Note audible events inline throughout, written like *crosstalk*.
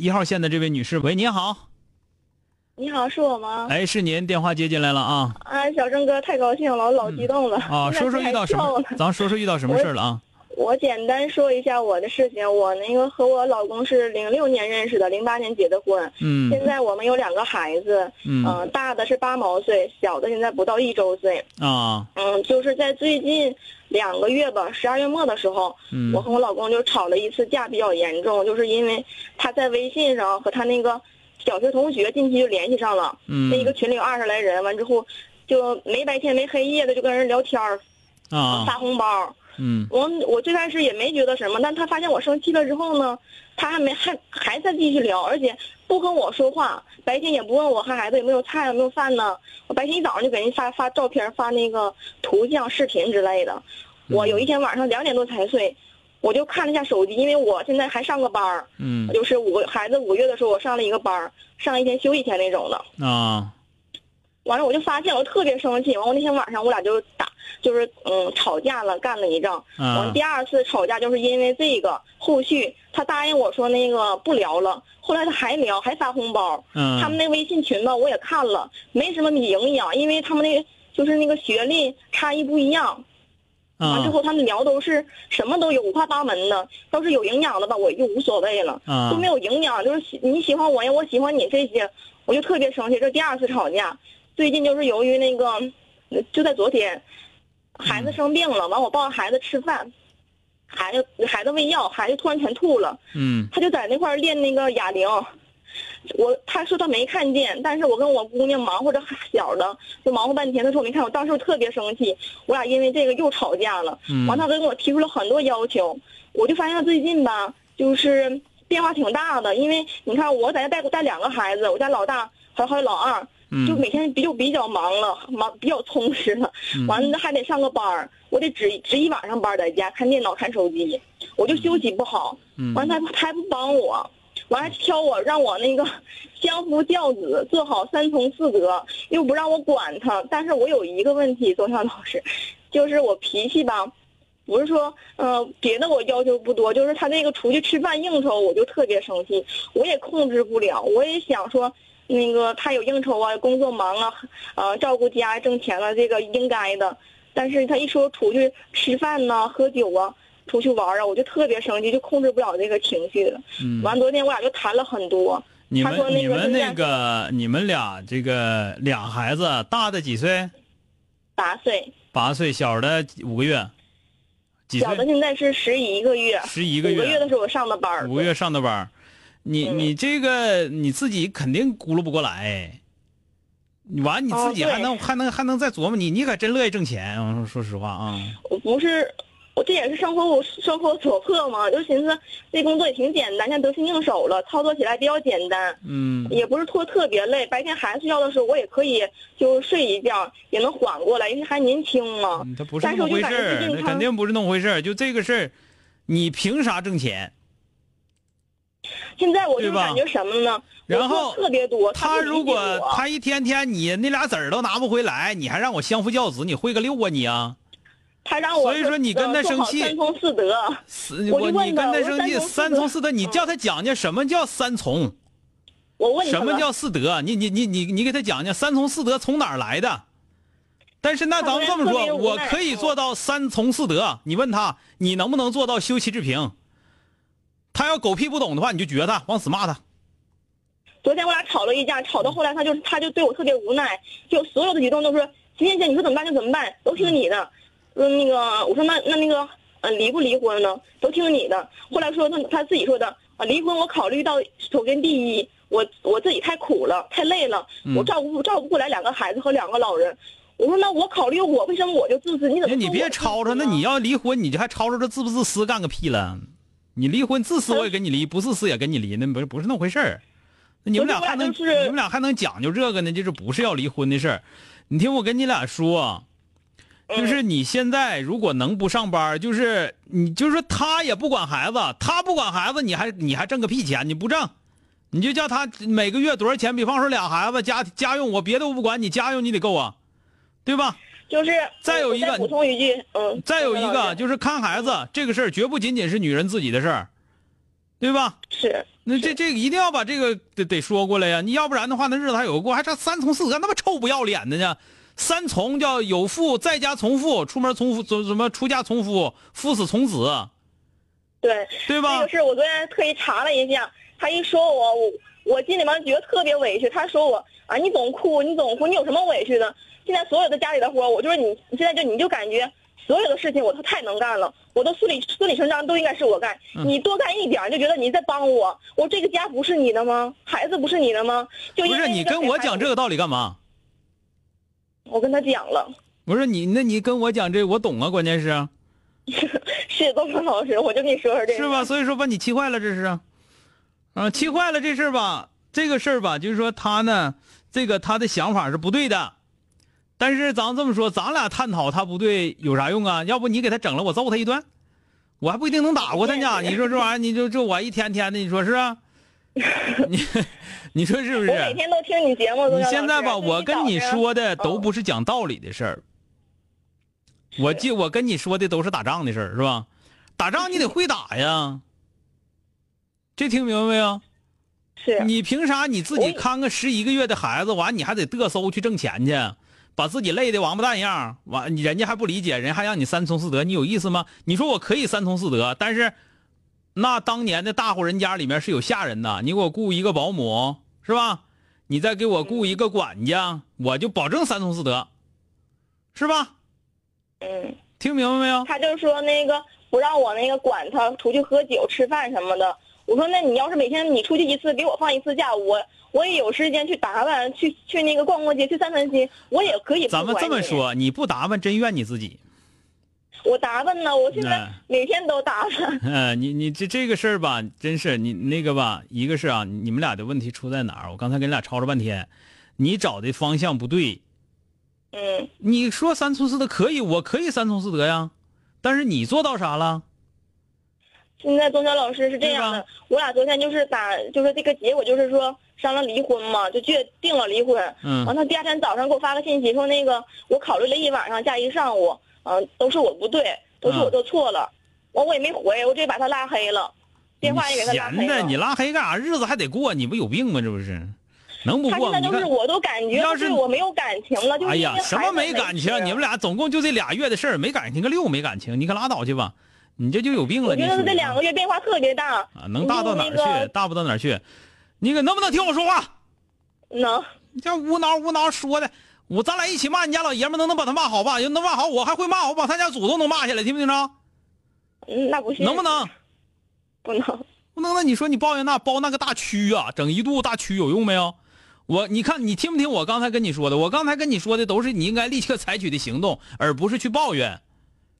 一号线的这位女士，喂，你好，你好，是我吗？哎，是您，电话接进来了啊。啊，小郑哥，太高兴了，我老激动了。啊，说说遇到什么？咱说说遇到什么事了啊？我简单说一下我的事情。我那个和我老公是零六年认识的，零八年结的婚。嗯。现在我们有两个孩子。嗯。大的是八毛岁，小的现在不到一周岁。啊。嗯，就是在最近两个月吧，十二月末的时候，我和我老公就吵了一次架，比较严重，就是因为他在微信上和他那个小学同学近期就联系上了。嗯。那一个群里有二十来人，完之后就没白天没黑夜的就跟人聊天儿。啊。发红包。嗯，我我最开始也没觉得什么，但他发现我生气了之后呢，他还没还还在继续聊，而且不跟我说话，白天也不问我和孩子有没有菜有没有饭呢。我白天一早上就给人发发照片、发那个图像、视频之类的。我有一天晚上两点多才睡，我就看了一下手机，因为我现在还上个班儿，嗯，就是五个孩子五个月的时候，我上了一个班儿，上一天休一天那种的。啊。完了，我就发现我特别生气。完，我那天晚上我俩就打，就是嗯吵架了，干了一仗。完，第二次吵架就是因为这个。后续他答应我说那个不聊了，后来他还聊，还发红包。嗯。他们那微信群吧，我也看了，没什么营养，因为他们那就是那个学历差异不一样。完之后他们聊都是什么都有，五花八门的。要是有营养的吧，我就无所谓了。嗯都没有营养，就是你喜欢我呀，我喜欢你这些，我就特别生气。这第二次吵架。最近就是由于那个，就在昨天，孩子生病了，完我抱着孩子吃饭，孩子孩子喂药，孩子突然全吐了。嗯。他就在那块练那个哑铃，我他说他没看见，但是我跟我姑娘忙活着小的，就忙活半天。他说我没看，我当时我特别生气，我俩因为这个又吵架了。嗯。完他跟我提出了很多要求，我就发现他最近吧，就是变化挺大的。因为你看我在家带带两个孩子，我家老大还有还有老二。就每天比就比较忙了，忙比较充实了，完了还得上个班儿，我得值值一晚上班在家看电脑看手机，我就休息不好，完了他他还不帮我，完还挑我让我那个 *laughs* 相夫教子做好三从四德，又不让我管他，但是我有一个问题，周晓老师，*laughs* 就是我脾气吧，不是说嗯别的我要求不多，就是他那个出去吃饭应酬我就特别生气，我也控制不了，我也想说。那个他有应酬啊，工作忙啊，呃，照顾家挣钱了，这个应该的。但是他一说出去吃饭呐、喝酒啊、出去玩啊，我就特别生气，就控制不了这个情绪了。嗯。完，昨天我俩就谈了很多。你们你们那个你们俩这个俩孩子，大的几岁？八岁。八岁，小的五个月。几岁？小的现在是十一个月。十一个月。五个月的时候我上的班五个月上的班你你这个你自己肯定咕噜不过来，你完你自己还能还能还能再琢磨你，你可真乐意挣钱。我说实话啊，我不是，我这也是生活生活所迫嘛，就寻思这工作也挺简单，现在得心应手了，操作起来比较简单。嗯，也不是拖特别累，白天孩子睡觉的时候我也可以就睡一觉，也能缓过来，因为还年轻嘛。他不是那么回事那肯定不是那么回事就这个事儿，你凭啥挣钱？现在我就感觉什么呢？然后特别多。他如果他一天天你那俩子儿都拿不回来，你还让我相夫教子，你会个六啊你啊？他让我所以说你跟他生气，三从四德。我你跟他生气，三从四德，你叫他讲讲什么叫三从？我问什么叫四德？你你你你你给他讲讲三从四德从哪儿来的？但是那咱们这么说，我可以做到三从四德。你问他，你能不能做到修齐治平？他要狗屁不懂的话，你就撅他，往死骂他。昨天我俩吵了一架，吵到后来他就他就对我特别无奈，就所有的举动都是行行行，你说怎么办就怎么办，都听你的。说那个我说那那那个呃离不离婚呢？都听你的。后来说他他自己说的啊，离婚我考虑到首先第一，我我自己太苦了，太累了，我照顾照顾不过来两个孩子和两个老人。我说那我考虑我为什么我就自私？你怎么？你别吵吵，那你要离婚，你就还吵吵这自不自私干个屁了？你离婚自私我也跟你离，不自私也跟你离，那不是不是那么回事儿。那你们俩还能你们俩还能讲究这个呢？就是不是要离婚的事儿。你听我跟你俩说，就是你现在如果能不上班，就是你就是他也不管孩子，他不管孩子，你还你还挣个屁钱？你不挣，你就叫他每个月多少钱？比方说俩孩子家家用，我别的我不管你家用你得够啊。对吧？就是再有一个补充一句，嗯，再有一个就是看孩子这个事儿，绝不仅仅是女人自己的事儿，对吧？是。那这这个一定要把这个得得说过来呀！你要不然的话，那日子还有过，还差三从四德，那么臭不要脸的呢？三从叫有妇在家从父，出门从夫，怎怎么出家从夫，夫死从子。对。对吧？这个事我昨天特意查了一下，他一说我，我我心里面觉得特别委屈。他说我啊，你总哭，你总哭，你有什么委屈的？现在所有的家里的活，我就是你，你现在就你就感觉所有的事情我都太能干了，我都顺理顺理成章都应该是我干，你多干一点就觉得你在帮我，我这个家不是你的吗？孩子不是你的吗？就不是你跟我讲这个道理干嘛？我跟他讲了。不是你，那你跟我讲这我懂啊，关键是。*laughs* 是东方老师，我就跟你说说这个。是吧？所以说把你气坏了，这是。啊，气坏了这事儿吧？这个事儿吧，就是说他呢，这个他的想法是不对的。但是咱这么说，咱俩探讨他不对有啥用啊？要不你给他整了，我揍他一顿，我还不一定能打过他呢。*laughs* 你说这玩意儿，你就就我一天天的，你说是啊？你 *laughs* 你说是不是？我每天都听你节目。你现在吧，我跟你说的都不是讲道理的事儿。我记我跟你说的都是打仗的事儿，是吧？打仗你得会打呀。这听明白没有？是。你凭啥你自己看个十一个月的孩子，完你还得嘚瑟去挣钱去？把自己累的王八蛋样，完人家还不理解，人还让你三从四德，你有意思吗？你说我可以三从四德，但是那当年的大户人家里面是有下人的，你给我雇一个保姆是吧？你再给我雇一个管家，我就保证三从四德，是吧？嗯，听明白没有？他就说那个不让我那个管他出去喝酒吃饭什么的。我说那你要是每天你出去一次，给我放一次假，我。我也有时间去打扮，去去那个逛逛街，去散散心，我也可以。咱们这么说，你不打扮真怨你自己。我打扮呢，我现在每天都打扮。嗯，*laughs* 你你这这个事儿吧，真是你那个吧，一个是啊，你们俩的问题出在哪儿？我刚才跟你俩吵吵半天，你找的方向不对。嗯。你说三从四德可以，我可以三从四德呀，但是你做到啥了？现在宗晓老师是这样的，我俩昨天就是打，就是这个结果就是说。商量离婚嘛，就决定了离婚。嗯，完他第二天早上给我发个信息，说那个我考虑了一晚上加一上午，嗯，都是我不对，都是我做错了。完我也没回，我直接把他拉黑了，电话也给他拉黑了。你拉黑干啥？日子还得过，你不有病吗？这不是，能不过？他现在就是我都感觉，要是我没有感情了，就哎呀，什么没感情？你们俩总共就这俩月的事儿，没感情个六没感情，你可拉倒去吧，你这就有病了。我觉得这两个月变化特别大啊，能大到哪儿去？大不到哪儿去？你可能不能听我说话？能，你这无脑无脑说的，我咱俩一起骂你家老爷们，能能把他骂好吧？要能骂好，我还会骂，我把他家祖宗都骂下来，听没听着？嗯，那不行。能不能？不能。不能？那你说你抱怨那包那个大蛆啊，整一肚大蛆有用没有？我你看你听不听我刚才跟你说的？我刚才跟你说的都是你应该立刻采取的行动，而不是去抱怨，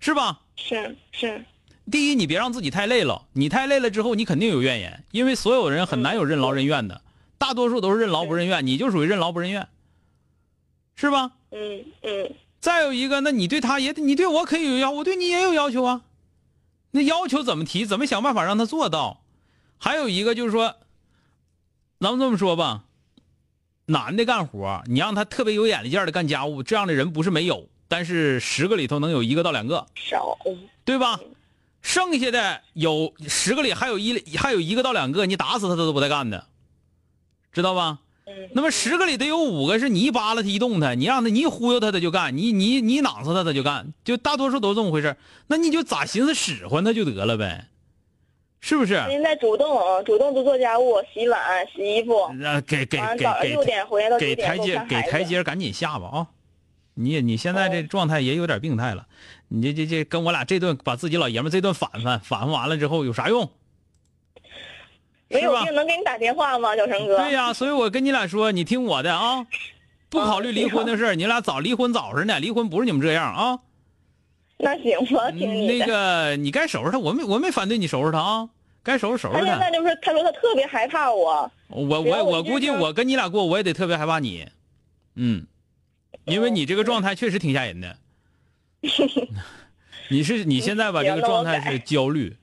是吧？是是。第一，你别让自己太累了，你太累了之后，你肯定有怨言，因为所有人很难有任劳任怨的。大多数都是任劳不任怨，你就属于任劳不任怨，是吧？嗯嗯。再有一个，那你对他也，你对我可以有要，我对你也有要求啊。那要求怎么提？怎么想办法让他做到？还有一个就是说，咱们这么说吧，男的干活，你让他特别有眼力劲的干家务，这样的人不是没有，但是十个里头能有一个到两个，少，对吧？剩下的有十个里还有一还有一个到两个，你打死他他都不带干的。知道吧？那么十个里得有五个是你一扒拉他一动他，你让他你一忽悠他他就干，你你你囊死他他就干，就大多数都是这么回事那你就咋寻思使唤他就得了呗，是不是？现在主动主动多做家务，洗碗、洗衣服。那，给给给给六点回来到给台阶给台阶赶紧下吧啊！你你现在这状态也有点病态了，你这这这跟我俩这顿把自己老爷们这顿反反反反完了之后有啥用？没有病能给你打电话吗，小成哥？对呀，所以我跟你俩说，你听我的啊，*laughs* 不考虑离婚的事儿，你俩早离婚早着呢，离婚不是你们这样啊。*laughs* 那行吧，听你那个你该收拾他，我没我没反对你收拾他啊。该收拾收拾他。现在就是他说他特别害怕我。我我我估计我跟你俩过，我也得特别害怕你，嗯，因为你这个状态确实挺吓人的。*laughs* 你是你现在吧这个状态是焦虑。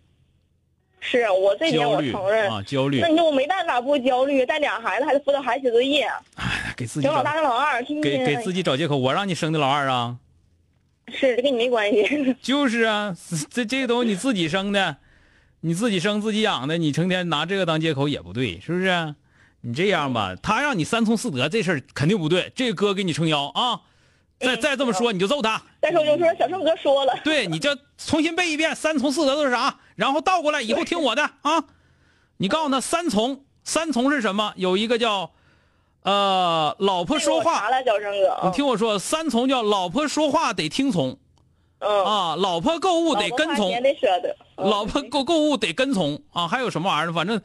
是我这点我承认啊焦虑。那你说我没办法不焦虑，带俩孩子还得辅导孩子写作业。哎，给自己。老大跟老二，给给自己找借口，我让你生的老二啊。是，这跟你没关系。*laughs* 就是啊，这这东西你自己生的。你自己生自己养的，你成天拿这个当借口也不对，是不是？你这样吧，他让你三从四德，这事儿肯定不对。这哥给你撑腰啊！再再这么说，你就揍他。再说就说小胜哥说了。对，你就重新背一遍三从四德都是啥，然后倒过来以后听我的啊！你告诉他三从，三从是什么？有一个叫，呃，老婆说话。小胜哥？你听我说，三从叫老婆说话得听从。啊，老婆购物得跟从，老婆购购物得跟从啊，还有什么玩意儿？反正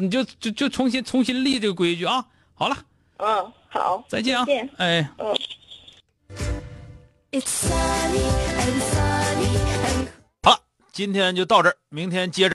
你就就就重新重新立这个规矩啊。好了，嗯，好，再见啊，见哎，嗯。好了，今天就到这儿，明天接着。